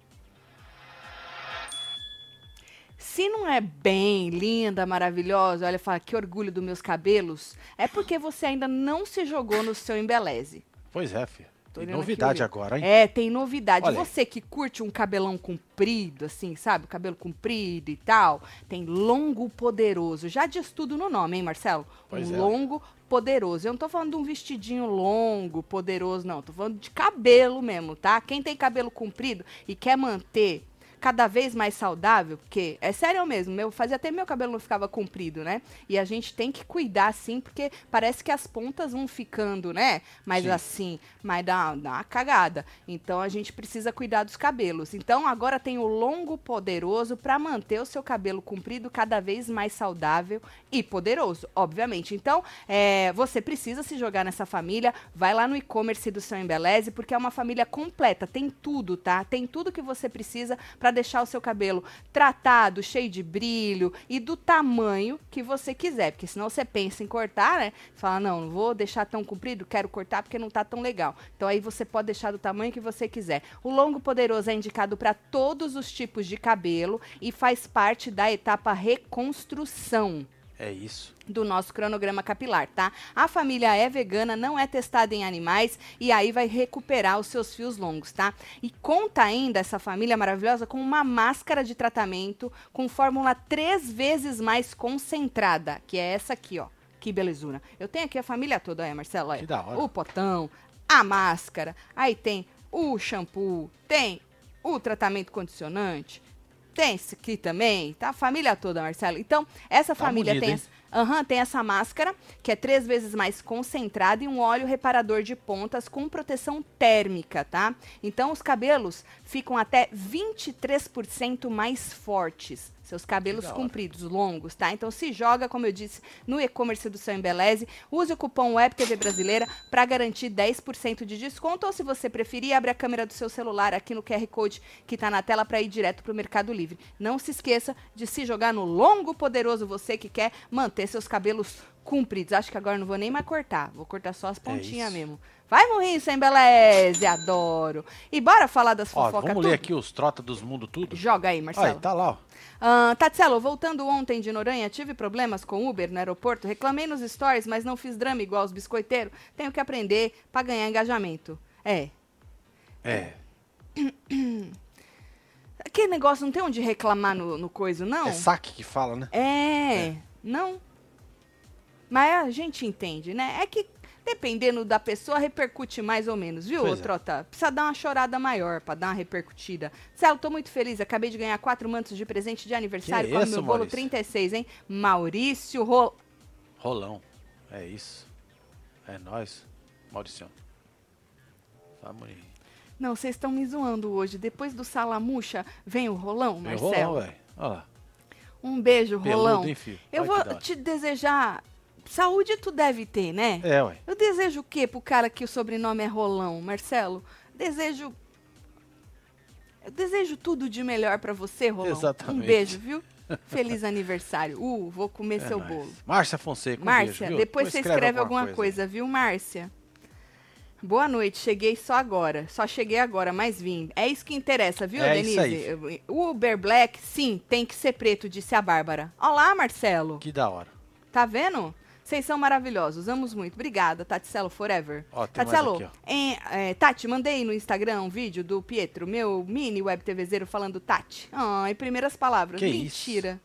Se não é bem linda, maravilhosa, olha, fala que orgulho dos meus cabelos, é porque você ainda não se jogou no seu embeleze. Pois é, filho. Tô Tem novidade agora, hein? É, tem novidade. Olha. Você que curte um cabelão comprido, assim, sabe? Cabelo comprido e tal, tem longo poderoso. Já diz tudo no nome, hein, Marcelo? Pois um é. longo poderoso. Eu não tô falando de um vestidinho longo, poderoso, não. Tô falando de cabelo mesmo, tá? Quem tem cabelo comprido e quer manter cada vez mais saudável, porque é sério mesmo, meu, fazia até meu cabelo não ficava comprido, né? E a gente tem que cuidar sim, porque parece que as pontas vão ficando, né? Mais Sim. assim, mas dá, dá uma cagada. Então a gente precisa cuidar dos cabelos. Então agora tem o longo poderoso para manter o seu cabelo comprido cada vez mais saudável e poderoso, obviamente. Então é, você precisa se jogar nessa família. Vai lá no e-commerce do seu Embeleze, porque é uma família completa. Tem tudo, tá? Tem tudo que você precisa para para deixar o seu cabelo tratado, cheio de brilho e do tamanho que você quiser, porque senão você pensa em cortar, né? Fala, não, não vou deixar tão comprido, quero cortar porque não tá tão legal. Então aí você pode deixar do tamanho que você quiser. O longo poderoso é indicado para todos os tipos de cabelo e faz parte da etapa reconstrução É isso. do nosso cronograma capilar, tá? A família é vegana, não é testada em animais e aí vai recuperar os seus fios longos, tá? E conta ainda essa família maravilhosa com uma máscara de tratamento com fórmula três vezes mais concentrada, que é essa aqui, ó. Que belezura. Eu tenho aqui a família toda, aí, Marcelo. Olha. Que da hora. O potão, a máscara, aí tem o shampoo, tem o tratamento condicionante, tem esse aqui também, tá? A família toda, Marcelo. Então, essa Tá família bonito, tem, hein? Aham, tem essa máscara, que é três vezes mais concentrada, e um óleo reparador de pontas com proteção térmica, tá? Então, os cabelos ficam até 23% mais fortes. Seus cabelos compridos, longos, tá? Então, se joga, como eu disse, no e-commerce do seu Embeleze. Use o cupom WebTV Brasileira para garantir 10% de desconto. Ou, se você preferir, abre a câmera do seu celular aqui no QR Code que está na tela para ir direto para o Mercado Livre. Não se esqueça de se jogar no longo poderoso você que quer manter seus cabelos compridos. Acho que agora não vou nem mais cortar. Vou cortar só as pontinhas isso. mesmo. Vai morrer sem beleze, adoro. E bora falar das fofocas vamos tudo? ler aqui os trota dos mundos tudo? Joga aí, Marcelo. Olha, tá lá, ó. Ah, Tatselo, voltando ontem de Noronha, tive problemas com Uber no aeroporto, reclamei nos stories, mas não fiz drama igual os biscoiteiros. Tenho que aprender pra ganhar engajamento. É. É. <coughs> Aquele negócio não tem onde reclamar no, no coisa, não? É saque que fala, né? É, não. Mas a gente entende, né? É que dependendo da pessoa repercute mais ou menos, viu, Pois é. Trota? Precisa dar uma chorada maior pra dar uma repercutida. Celo, tô muito feliz, acabei de ganhar quatro mantos de presente de aniversário Que com o isso, meu bolo Maurício? 36, hein? Maurício Ro... Rolão. É isso. É nós, Mauricião. Vamos aí. Não, vocês estão me zoando hoje. Depois do salamucha, vem o rolão, Vem Marcelo. rolão, velho. Olha lá. um beijo, Peludo, rolão. Eu vou te desejar... Saúde tu deve ter, né? É, ué. Eu desejo o quê pro cara que o sobrenome é Rolão, Marcelo? Desejo. Eu desejo tudo de melhor pra você, Rolão. Exatamente. Um beijo, viu? <laughs> Feliz aniversário. Uh, vou comer É seu nóis. bolo. Márcia Fonseca, um Márcia, beijo, depois você escreve alguma coisa, coisa. viu, Márcia? Boa noite, cheguei só agora. Só cheguei agora, mas vim. É isso que interessa, viu, É Denise? O Uber Black, sim, tem que ser preto, disse a Bárbara. Olá, Marcelo. Que da hora. Tá vendo? Vocês são maravilhosos, amos muito. Obrigada, Taticelo Forever. Ó, Taticelo, aqui, em- é, Tati, mandei no Instagram um vídeo do Pietro, meu mini web TVzeiro, falando Tati. Ai, primeiras palavras. Que Mentira.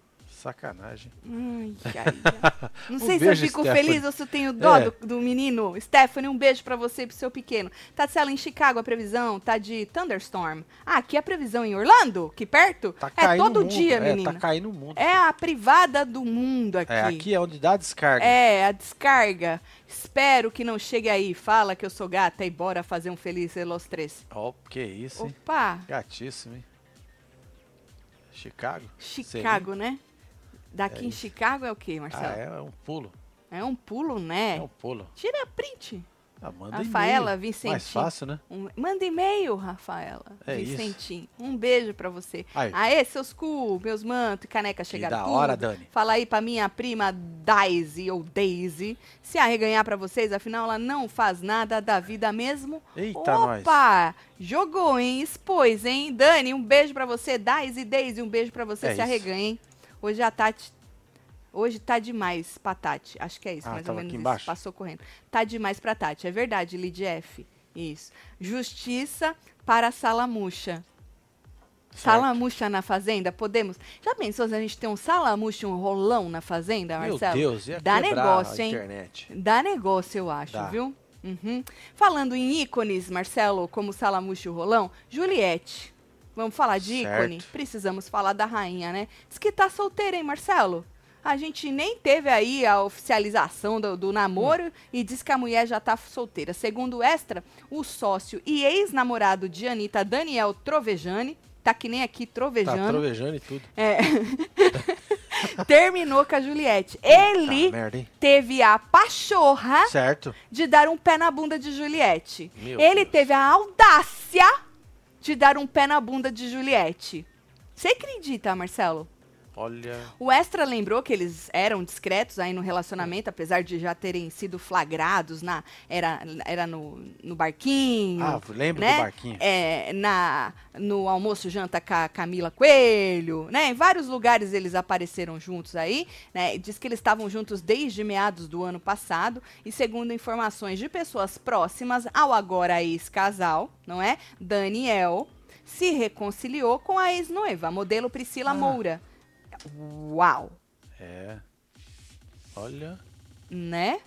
Sacanagem. Ai, ai, <laughs> ai. Não Um sei se eu beijo, fico Stephanie. feliz ou se eu tenho dó É. do, do menino. Stephanie, um beijo pra você e pro seu pequeno. Tatsela, em Chicago a previsão tá de thunderstorm. Ah, aqui a previsão em Orlando, aqui perto? Tá é todo mundo. dia, é, menina. Tá caindo o mundo. É a privada do mundo aqui. É, aqui é onde dá descarga. É, a descarga. Espero que não chegue aí. Fala que eu sou gata e bora fazer um feliz Los Três. Ó, que isso, hein? Opa, Gatíssimo, hein? Chicago? Chicago, né? Daqui É em isso. Chicago é o quê, Sei. Ah, Marcelo? é, um pulo. é. um pulo, né? É um pulo. Tira print. Ah, manda Rafaela. Vicentim. Mais fácil, né? Um- manda e-mail, Rafaela. É isso. Vicentim. Um beijo pra você. Aí. Aê, seus cu, meus mantos e caneca chegaram da tudo. hora, Dani. Fala aí pra minha prima Daisy, ou Daisy, se arreganhar pra vocês, afinal ela não faz nada da vida mesmo. Eita, nós. Opa! Jogou, hein? Expôs, hein? Dani, um beijo pra você. Daisy, Daisy, um beijo pra você. É se isso. arreganha, hein? Hoje a Tati... Hoje tá demais pra Tati. Acho que é isso, Ah, mais ou menos isso. Passou correndo. Tá demais pra Tati. É verdade, Lid F. Isso. Justiça para Salamuxa. Salamuxa na fazenda, podemos? Já pensou se a gente tem um salamuxa, um rolão na fazenda, Meu Marcelo? Deus, ia Dá negócio, hein? internet. Dá negócio, eu acho, Dá. viu? Uhum. Falando em ícones, Marcelo, como Salamuxa e o Rolão, Juliette. Vamos falar de Certo. ícone? Precisamos falar da rainha, né? Diz que tá solteira, hein, Marcelo? A gente nem teve aí a oficialização do, do namoro e diz que a mulher já tá solteira. Segundo o Extra, o sócio e ex-namorado de Anitta, Daniel Trovejani, tá que nem aqui Tá trovejando, trovejando e tudo. é, <laughs> terminou com a Juliette. Ele merda, teve a pachorra Certo. de dar um pé na bunda de Juliette. Meu Ele Deus. teve a audácia de dar um pé na bunda de Juliette. Você acredita, Marcelo? Olha. O Extra lembrou que eles eram discretos aí no relacionamento, apesar de já terem sido flagrados na era, era no, no barquinho. Ah, lembro né? do barquinho. É, na, no almoço janta com a Camila Coelho, né? Em vários lugares eles apareceram juntos aí, né? Diz que eles estavam juntos desde meados do ano passado e segundo informações de pessoas próximas ao agora ex-casal, não é? Daniel se reconciliou com a ex-noiva, a modelo Priscila Ah. Moura. Uau, É. Olha. né?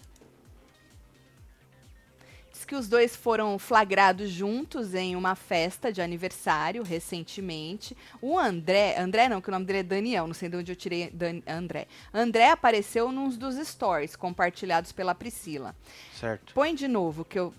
Diz que os dois foram flagrados juntos em uma festa de aniversário recentemente. O André, André não, que o nome dele é Daniel, não sei de onde eu tirei Dan, André. André apareceu num dos stories compartilhados pela Priscila. Certo. Põe de novo que eu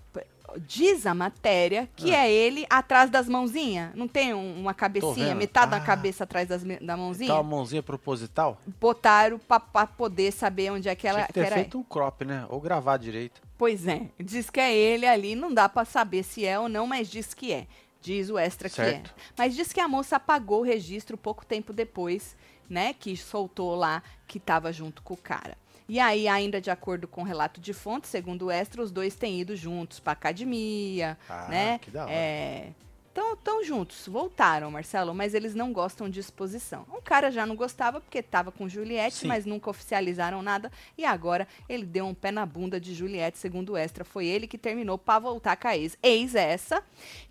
diz a matéria que Ah. é ele atrás das mãozinhas. Não tem um- uma cabecinha, metade da Ah. cabeça atrás das, da mãozinha? Então a mãozinha proposital? Botaram pra, pra poder saber onde é que ela Tinha que que ter era. feito um crop, né? Ou gravar direito. Pois é, diz que é ele ali, não dá pra saber se é ou não, mas diz que é. Diz o extra que é. Certo. Mas diz que a moça apagou o registro pouco tempo depois, né, que soltou lá que tava junto com o cara. E aí, ainda de acordo com o relato de fonte, segundo o extra, os dois têm ido juntos pra academia, Ah, né? que da hora. É, Tão, tão juntos, voltaram, Marcelo, mas eles não gostam de exposição. O cara já não gostava porque estava com Juliette, Sim. mas nunca oficializaram nada. E agora ele deu um pé na bunda de Juliette, segundo o Extra. Foi ele que terminou para voltar com a ex. Ex essa,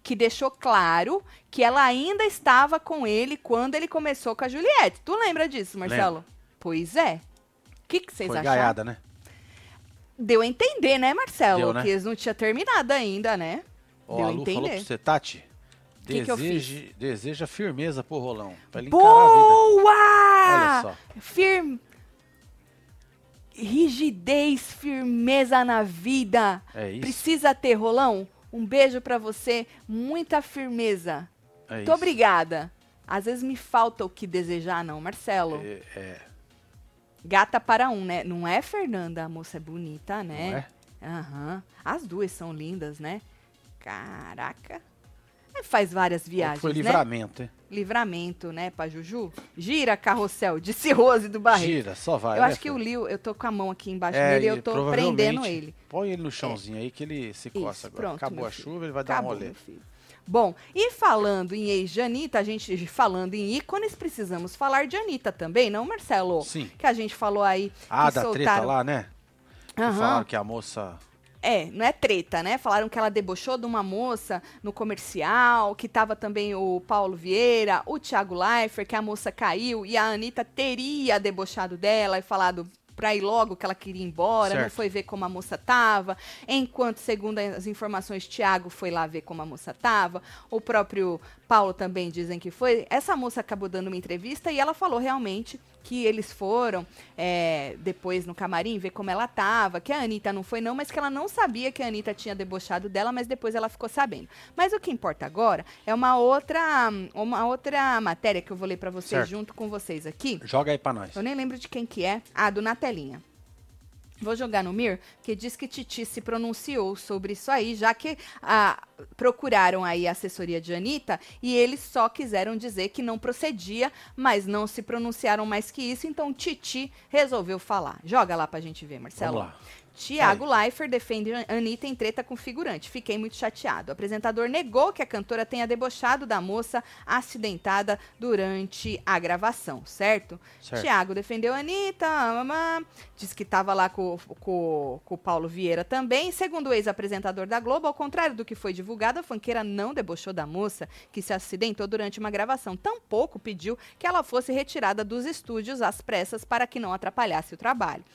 que deixou claro que ela ainda estava com ele quando ele começou com a Juliette. Tu lembra disso, Marcelo? Pois é. O que, que vocês Foi acharam? gaiada, né? Deu a entender, né, Marcelo? Deu, né? Que eles não tinham terminado ainda, né? Ó, Deu a Lu falou pra você, Tati. Que que deseja firmeza pro Rolão. Pra ele. Boa! Olha só. Firme. Rigidez, firmeza na vida. É isso. Precisa ter, Rolão? Um beijo pra você, muita firmeza. É Muito isso. obrigada. Às vezes me falta o que desejar, não, Marcelo. É, é, Gata para um, né? Não é, Fernanda? A moça é bonita, né? é? Aham. As duas são lindas, né? Caraca. É, Faz várias viagens, Foi né? livramento, hein? Livramento, né, pra Juju? Gira, carrossel, disse Rose do Barreto. Gira, só vai. eu né, acho que o filho? Lio, eu tô com a mão aqui embaixo É, dele e eu tô prendendo ele. Põe ele no chãozinho aí que ele se coça Isso, agora. pronto, Acabou meu a filho. chuva, ele vai dar Acabou, um rolê. Bom, e falando em ex-Janita, a gente falando em ícones, precisamos falar de Anitta também, não, Marcelo? Sim. Que a gente falou aí Ah, da treta soltaram... lá, né? Que falaram que a moça. É, não é treta, né? Falaram que ela debochou de uma moça no comercial, que tava também o Paulo Vieira, o Thiago Leifert, que a moça caiu e a Anitta teria debochado dela e falado pra ir logo que ela queria ir embora, não Certo. foi ver como a moça tava. Enquanto, segundo as informações, Thiago foi lá ver como a moça tava. O próprio Paulo também dizem que foi. Essa moça acabou dando uma entrevista e ela falou realmente que eles foram é, depois no camarim ver como ela tava, que a Anitta não foi não, mas que ela não sabia que a Anitta tinha debochado dela, mas depois ela ficou sabendo. Mas o que importa agora é uma outra, uma outra matéria que eu vou ler pra vocês Certo. junto com vocês aqui. Joga aí pra nós. Eu nem lembro de quem que é. Ah, do Natelinha. Vou jogar no Mir, que diz que Titi se pronunciou sobre isso aí, já que ah, procuraram aí a assessoria de Anitta e eles só quiseram dizer que não procedia, mas não se pronunciaram mais que isso, então Titi resolveu falar. Joga lá pra gente ver, Marcelo. Vamos lá. Tiago Leifert defende Anitta em treta com figurante. Fiquei muito chateado. O apresentador negou que a cantora tenha debochado da moça acidentada durante a gravação, certo? Certo. Tiago defendeu a Anitta, mamã, disse que estava lá com, com, com o Paulo Vieira também. Segundo o ex-apresentador da Globo, ao contrário do que foi divulgado, a fanqueira não debochou da moça que se acidentou durante uma gravação. Tampouco pediu que ela fosse retirada dos estúdios às pressas para que não atrapalhasse o trabalho.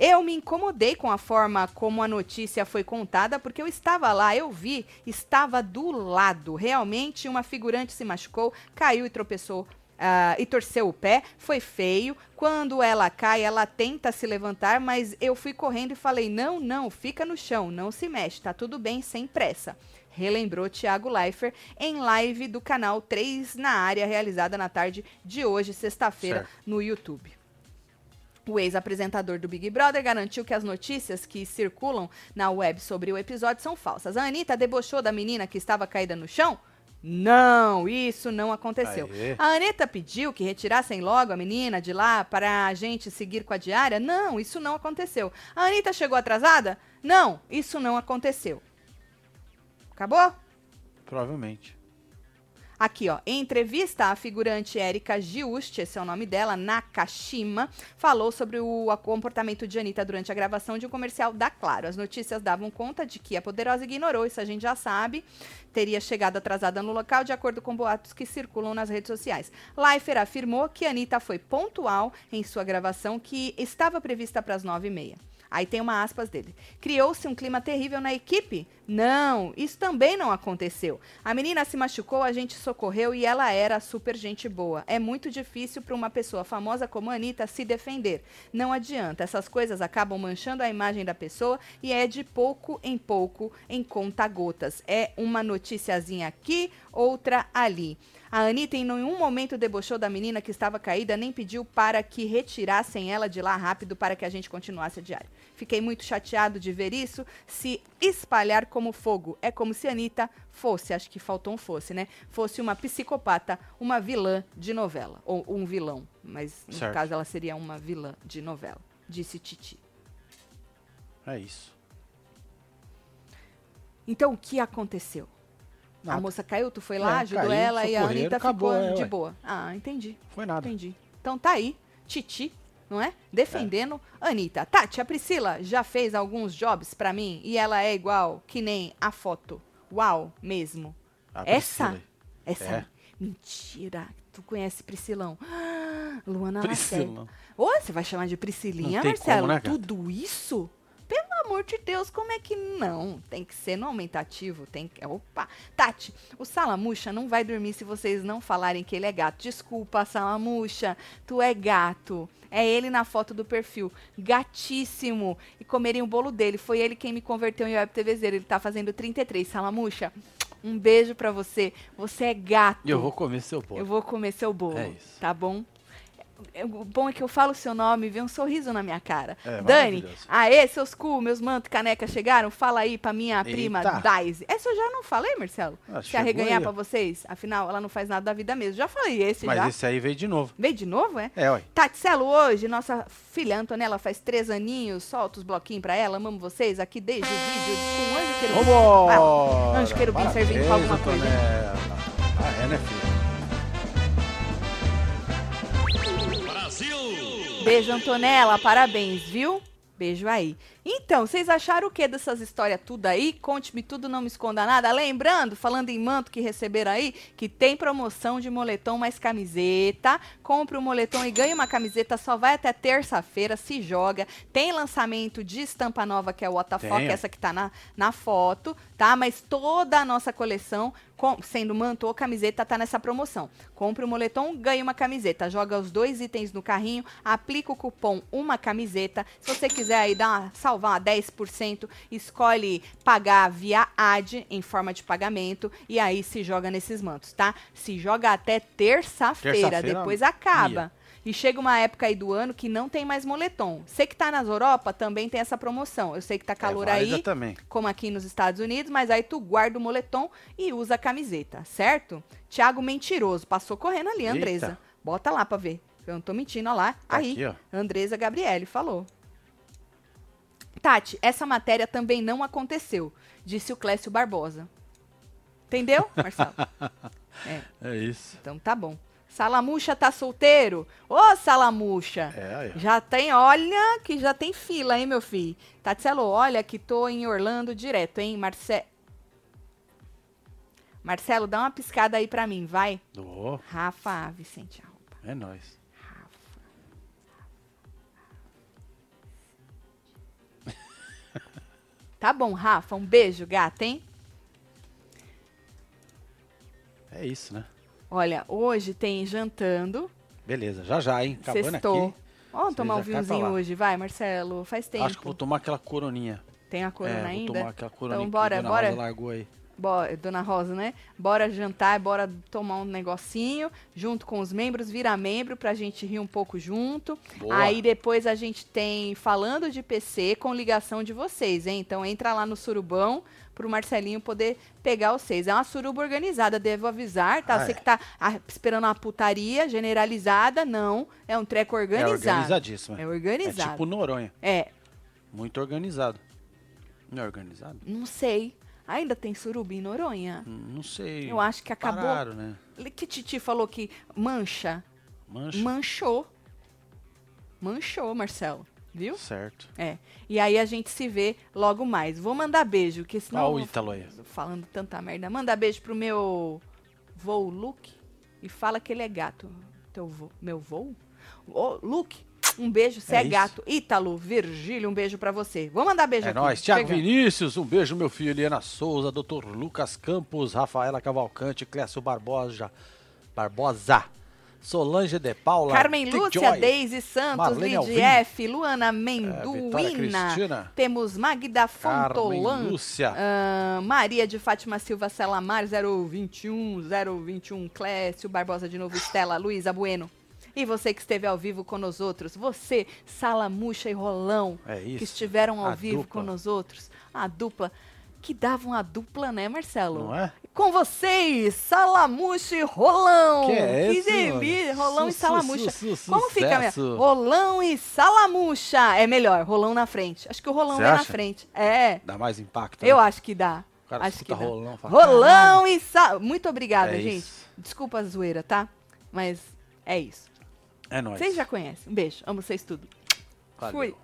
Eu me incomodei com a forma como a notícia foi contada, porque eu estava lá, eu vi, estava do lado. Realmente, uma figurante se machucou, caiu e tropeçou. ah, e torceu o pé, foi feio. Quando ela cai, ela tenta se levantar, mas eu fui correndo e falei: não, não, fica no chão, não se mexe, tá tudo bem, sem pressa. Relembrou Thiago Leifert em live do canal 3 na área, realizada na tarde de hoje, sexta-feira, no YouTube. O ex-apresentador do Big Brother garantiu que as notícias que circulam na web sobre o episódio são falsas. A Anitta debochou da menina que estava caída no chão? Não, isso não aconteceu. Aê. A Anitta pediu que retirassem logo a menina de lá para a gente seguir com a diária? Não, isso não aconteceu. A Anitta chegou atrasada? Não, isso não aconteceu. Acabou? Provavelmente. Aqui, ó. Em entrevista, a figurante Erika Giust, esse é o nome dela, Nakashima, falou sobre o comportamento de Anitta durante a gravação de um comercial da Claro. As notícias davam conta de que a poderosa ignorou, isso a gente já sabe, teria chegado atrasada no local, de acordo com boatos que circulam nas redes sociais. Leifert afirmou que Anitta foi pontual em sua gravação, que estava prevista para as nove e meia. Aí tem uma aspas dele. Criou-se um clima terrível na equipe? Não, isso também não aconteceu. A menina se machucou, a gente socorreu e ela era super gente boa. É muito difícil para uma pessoa famosa como a Anitta se defender. Não adianta, essas coisas acabam manchando a imagem da pessoa e é de pouco em pouco, em conta-gotas. É uma noticiazinha aqui, outra ali. A Anitta em nenhum momento debochou da menina que estava caída, nem pediu para que retirassem ela de lá rápido para que a gente continuasse a diária. Fiquei muito chateado de ver isso se espalhar como fogo. É como se a Anitta fosse, acho que faltou um fosse, né? Fosse uma psicopata, uma vilã de novela. Ou um vilão, mas no Certo. caso ela seria uma vilã de novela, disse Titi. É isso. Então o que aconteceu? A Nada. moça caiu, tu foi lá, É, ajudou caiu, ela e a Anitta acabou, ficou é, de boa. Ah, entendi. Foi nada. Entendi. Então tá aí, Titi, não é? Defendendo Anitta. Tati, a Priscila já fez alguns jobs pra mim e ela é igual que nem a foto. Uau, mesmo. A Essa? Priscila. Essa. É. Mentira. Tu conhece Priscilão? Ah, <gasps> Luana Lacerda. Priscila. Ô, você vai chamar de Priscilinha, Marcelo? como, né? Tudo isso? Pelo amor de Deus, como é que não? Tem que ser no aumentativo, tem que... Opa! Tati, o Salamuxa não vai dormir se vocês não falarem que ele é gato. Desculpa, Salamuxa, tu é gato. É ele na foto do perfil. Gatíssimo. E comerem o bolo dele. Foi ele quem me converteu em web TVzeiro. Ele tá fazendo 33. Salamuxa, um beijo pra você. Você é gato. E eu vou comer seu bolo. Eu vou comer seu bolo, É isso. tá bom? É, O bom é que eu falo o seu nome e vê um sorriso na minha cara. É, Dani, aê, seus cu, meus mantos caneca chegaram? Fala aí pra minha prima Eita. Daisy. Essa eu já não falei, Marcelo? Ah, Se chegou arreganhar aí, pra vocês? Afinal, ela não faz nada da vida mesmo. Já falei esse Mas já. esse aí veio de novo. Veio de novo, é? É, ué. Tatselo, hoje, nossa filha Antonella faz três aninhos. Solta os bloquinhos pra ela. Amamos vocês aqui desde o vídeo com o Anjo Querubim. Vambora! Ah, anjo querubim servindo pra alguma coisa. Antonella. Ah, é, né, filho? Beijo, Antonella. Parabéns, viu? Beijo aí. Então, vocês acharam o que dessas histórias tudo aí? Conte-me tudo, não me esconda nada. Lembrando, falando em manto que receberam aí, que tem promoção de moletom mais camiseta. Compre um moletom e ganhe uma camiseta. Só vai até terça-feira, se joga. Tem lançamento de estampa nova, que é o ó. essa que tá na, na foto, tá? Mas toda a nossa coleção, com- sendo manto ou camiseta, tá nessa promoção. Compre um moletom, ganhe uma camiseta. Joga os dois itens no carrinho, aplica o cupom uma camiseta. Se você quiser aí dar uma, salvar uma 10%, escolhe pagar via AD em forma de pagamento e aí se joga nesses mantos, tá? Se joga até terça-feira, Terça-feira, depois acaba. ia. E chega uma época aí do ano que não tem mais moletom. Você que tá nas Europa também tem essa promoção. Eu sei que tá calor é aí, também. como aqui nos Estados Unidos, mas aí tu guarda o moletom e usa a camiseta, certo? Tiago Mentiroso, passou correndo ali, Eita. Andresa. Bota lá pra ver. Eu não tô mentindo, ó lá. Tá aí, aqui. Andresa Gabriele falou. Tati, essa matéria também não aconteceu, disse o Clécio Barbosa. Entendeu, Marcelo? <laughs> é, É isso. então tá bom. Salamuxa tá solteiro? Ô, Salamuxa! É, ó. Já tem, olha, que já tem fila, hein, meu filho? Tatselo, olha que tô em Orlando direto, hein, Marce... Marcelo, dá uma piscada aí pra mim, vai. Ô, Rafa Vicente Arroba. é nóis. Tá bom, Rafa, um beijo, gata, hein? É isso, né? Olha, hoje tem jantando, Beleza, já já, hein? Acabando sextou. aqui. Vamos tomar um vinhozinho hoje, vai, Marcelo, faz tempo. Acho que vou tomar aquela coroninha. Tem a corona é, vou ainda? tomar aquela coroninha Então, que bora, Dona bora. Rosa largou aí. Bo- Dona Rosa, né? Bora jantar, bora tomar um negocinho junto com os membros, vira membro pra gente rir um pouco junto. Boa. Aí depois a gente tem falando de PC com ligação de vocês, hein? Então entra lá no surubão pro Marcelinho poder pegar vocês. É uma suruba organizada, devo avisar, tá? Ah, Você é. que tá ah, esperando uma putaria generalizada, não. É um treco É organizado. organizadíssimo. É É organizado. tipo Noronha. É, Muito organizado. Não é organizado? não sei. Ainda tem suruba em Noronha? Hum, Não sei. Eu acho que acabou. Pararam, né? Que Titi falou que mancha. Mancha. Manchou. Manchou, Marcelo. Viu? Certo. É. E aí a gente se vê logo mais. Vou mandar beijo, que senão. Olha o Ítalo aí. Falando tanta merda. Manda beijo pro meu voo Luke e fala que ele é gato. Teu vô, meu voo? Ô, Luke, um beijo, você É é, gato. Ítalo, Virgílio, um beijo pra você. Vou mandar beijo É aqui. nóis. Tiago. Vinícius, um beijo, meu filho. Eliana Souza, Dr. Lucas Campos, Rafaela Cavalcante, Clécio Barbosa, Barbosa, Solange de Paula, Carmen Lúcia, Deise Santos, Marlene. F, Luana é, Menduína. Cristina, Temos Magda Fontolan. Lúcia, Ah, Maria de Fátima Silva Celamar, 021, 021, Clécio Barbosa de novo, Estela, Luísa Bueno. E você que esteve ao vivo com nós outros, você, Salamuxa e Rolão, é que estiveram ao a vivo dupla. com nós outros, a dupla, que davam a dupla, né, Marcelo? Não é? Com vocês, Salamuxa e Rolão. Que é esse, delícia? Rolão e Su- su- Salamuxa. su- su- Como fica, sucesso. Rolão e Salamuxa. É melhor, Rolão na frente. Acho que o Rolão Você vem na frente. É, Dá mais impacto. eu né? acho que dá. O cara acho que dá. rolão, fala, Rolão e Sa... Muito obrigada, É gente. isso. Desculpa a zoeira, tá? Mas é isso. É nóis. Vocês já conhecem. Um beijo. Amo vocês tudo. Valeu. Fui.